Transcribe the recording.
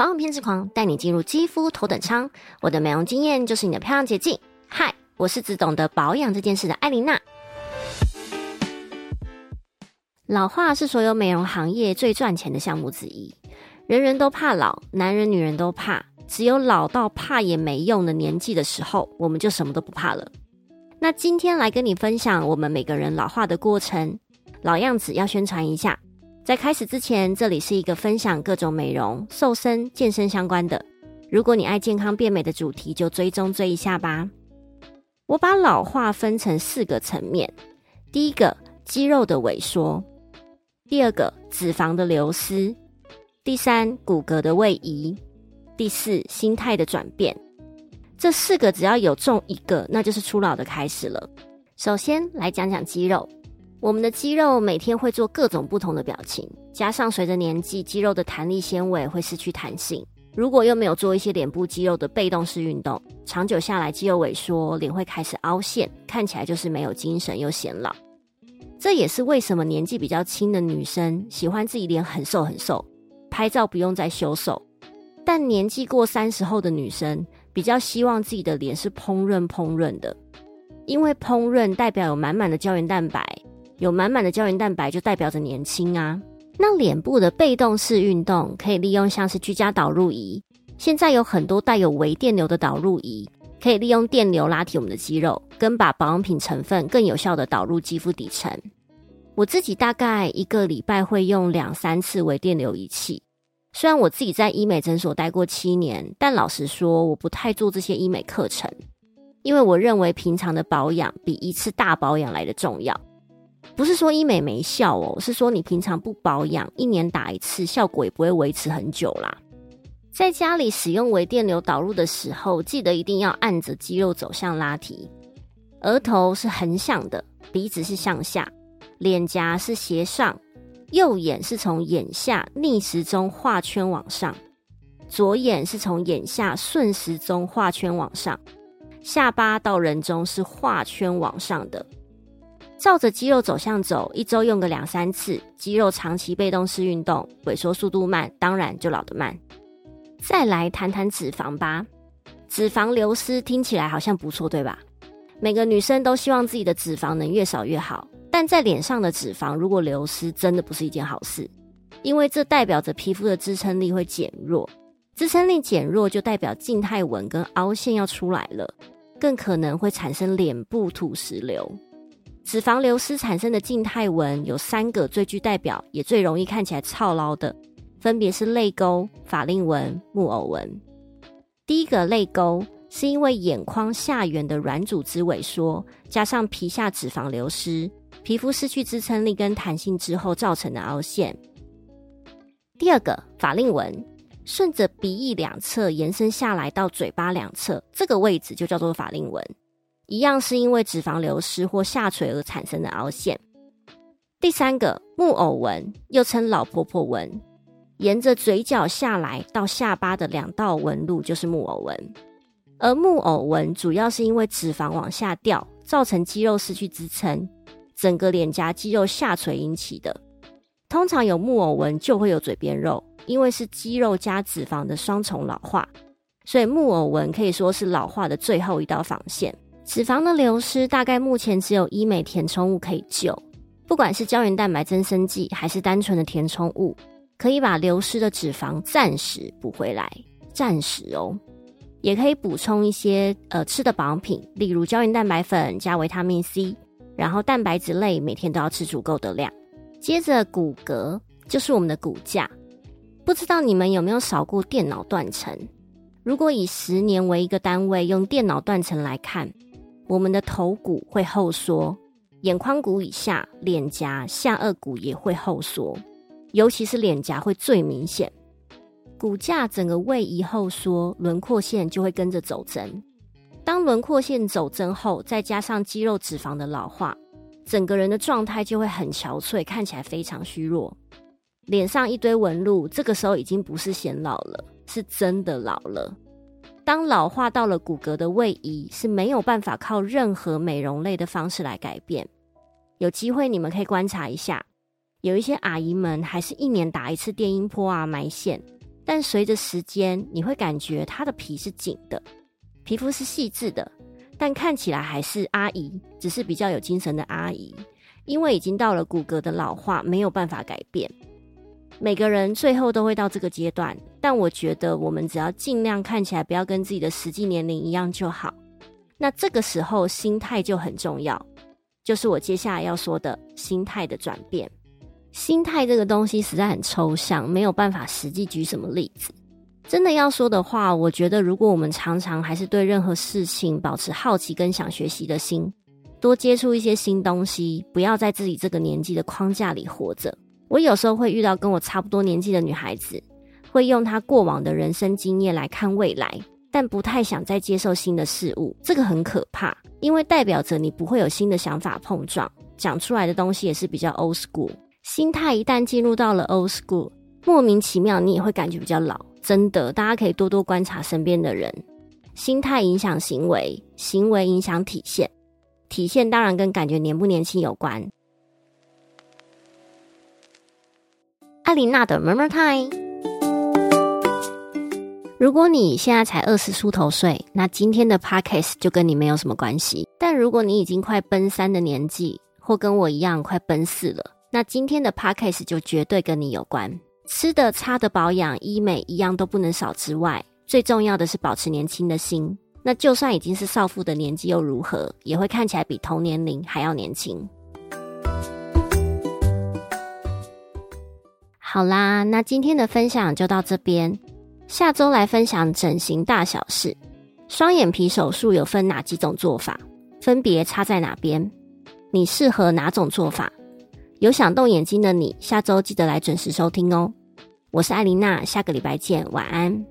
保养偏执狂带你进入肌肤头等舱，我的美容经验就是你的漂亮捷径。嗨，我是只懂得保养这件事的艾琳娜。老化是所有美容行业最赚钱的项目之一，人人都怕老，男人女人都怕，只有老到怕也没用的年纪的时候，我们就什么都不怕了。那今天来跟你分享我们每个人老化的过程，老样子要宣传一下。在开始之前，这里是一个分享各种美容、瘦身、健身相关的。如果你爱健康变美的主题，就追踪追一下吧。我把老化分成四个层面：第一个，肌肉的萎缩；第二个，脂肪的流失；第三，骨骼的位移；第四，心态的转变。这四个只要有中一个，那就是初老的开始了。首先来讲讲肌肉。我们的肌肉每天会做各种不同的表情，加上随着年纪，肌肉的弹力纤维会失去弹性。如果又没有做一些脸部肌肉的被动式运动，长久下来，肌肉萎缩，脸会开始凹陷，看起来就是没有精神又显老。这也是为什么年纪比较轻的女生喜欢自己脸很瘦很瘦，拍照不用再修瘦；但年纪过三十后的女生比较希望自己的脸是烹饪烹饪的，因为烹饪代表有满满的胶原蛋白。有满满的胶原蛋白，就代表着年轻啊。那脸部的被动式运动可以利用像是居家导入仪，现在有很多带有微电流的导入仪，可以利用电流拉提我们的肌肉，跟把保养品成分更有效的导入肌肤底层。我自己大概一个礼拜会用两三次微电流仪器。虽然我自己在医美诊所待过七年，但老实说，我不太做这些医美课程，因为我认为平常的保养比一次大保养来的重要。不是说医美没效哦，是说你平常不保养，一年打一次，效果也不会维持很久啦。在家里使用微电流导入的时候，记得一定要按着肌肉走向拉提。额头是横向的，鼻子是向下，脸颊是斜上，右眼是从眼下逆时钟画圈往上，左眼是从眼下顺时钟画圈往上，下巴到人中是画圈往上的。照着肌肉走向走，一周用个两三次，肌肉长期被动式运动，萎缩速度慢，当然就老得慢。再来谈谈脂肪吧，脂肪流失听起来好像不错，对吧？每个女生都希望自己的脂肪能越少越好，但在脸上的脂肪如果流失，真的不是一件好事，因为这代表着皮肤的支撑力会减弱，支撑力减弱就代表静态纹跟凹陷要出来了，更可能会产生脸部土石流。脂肪流失产生的静态纹有三个最具代表，也最容易看起来操劳的，分别是泪沟、法令纹、木偶纹。第一个泪沟是因为眼眶下缘的软组织萎缩，加上皮下脂肪流失，皮肤失去支撑力跟弹性之后造成的凹陷。第二个法令纹顺着鼻翼两侧延伸下来到嘴巴两侧，这个位置就叫做法令纹。一样是因为脂肪流失或下垂而产生的凹陷。第三个木偶纹又称老婆婆纹，沿着嘴角下来到下巴的两道纹路就是木偶纹。而木偶纹主要是因为脂肪往下掉，造成肌肉失去支撑，整个脸颊肌肉下垂引起的。通常有木偶纹就会有嘴边肉，因为是肌肉加脂肪的双重老化，所以木偶纹可以说是老化的最后一道防线。脂肪的流失，大概目前只有医美填充物可以救。不管是胶原蛋白增生剂，还是单纯的填充物，可以把流失的脂肪暂时补回来。暂时哦，也可以补充一些呃吃的保养品，例如胶原蛋白粉加维他命 C，然后蛋白质类每天都要吃足够的量。接着骨骼就是我们的骨架，不知道你们有没有扫过电脑断层？如果以十年为一个单位，用电脑断层来看。我们的头骨会后缩，眼眶骨以下、脸颊、下颚骨也会后缩，尤其是脸颊会最明显。骨架整个位移后缩，轮廓线就会跟着走针。当轮廓线走针后，再加上肌肉脂肪的老化，整个人的状态就会很憔悴，看起来非常虚弱。脸上一堆纹路，这个时候已经不是显老了，是真的老了。当老化到了骨骼的位移是没有办法靠任何美容类的方式来改变。有机会你们可以观察一下，有一些阿姨们还是一年打一次电音波啊埋线，但随着时间，你会感觉她的皮是紧的，皮肤是细致的，但看起来还是阿姨，只是比较有精神的阿姨，因为已经到了骨骼的老化，没有办法改变。每个人最后都会到这个阶段，但我觉得我们只要尽量看起来不要跟自己的实际年龄一样就好。那这个时候心态就很重要，就是我接下来要说的心态的转变。心态这个东西实在很抽象，没有办法实际举什么例子。真的要说的话，我觉得如果我们常常还是对任何事情保持好奇跟想学习的心，多接触一些新东西，不要在自己这个年纪的框架里活着。我有时候会遇到跟我差不多年纪的女孩子，会用她过往的人生经验来看未来，但不太想再接受新的事物。这个很可怕，因为代表着你不会有新的想法碰撞，讲出来的东西也是比较 old school。心态一旦进入到了 old school，莫名其妙你也会感觉比较老。真的，大家可以多多观察身边的人，心态影响行为，行为影响体现，体现当然跟感觉年不年轻有关。艾琳娜的 Murmur Time。如果你现在才二十出头岁，那今天的 Podcast 就跟你没有什么关系。但如果你已经快奔三的年纪，或跟我一样快奔四了，那今天的 Podcast 就绝对跟你有关。吃的、擦的、保养、医美一样都不能少之外，最重要的是保持年轻的心。那就算已经是少妇的年纪又如何，也会看起来比同年龄还要年轻。好啦，那今天的分享就到这边。下周来分享整形大小事。双眼皮手术有分哪几种做法？分别差在哪边？你适合哪种做法？有想动眼睛的你，下周记得来准时收听哦。我是艾琳娜，下个礼拜见，晚安。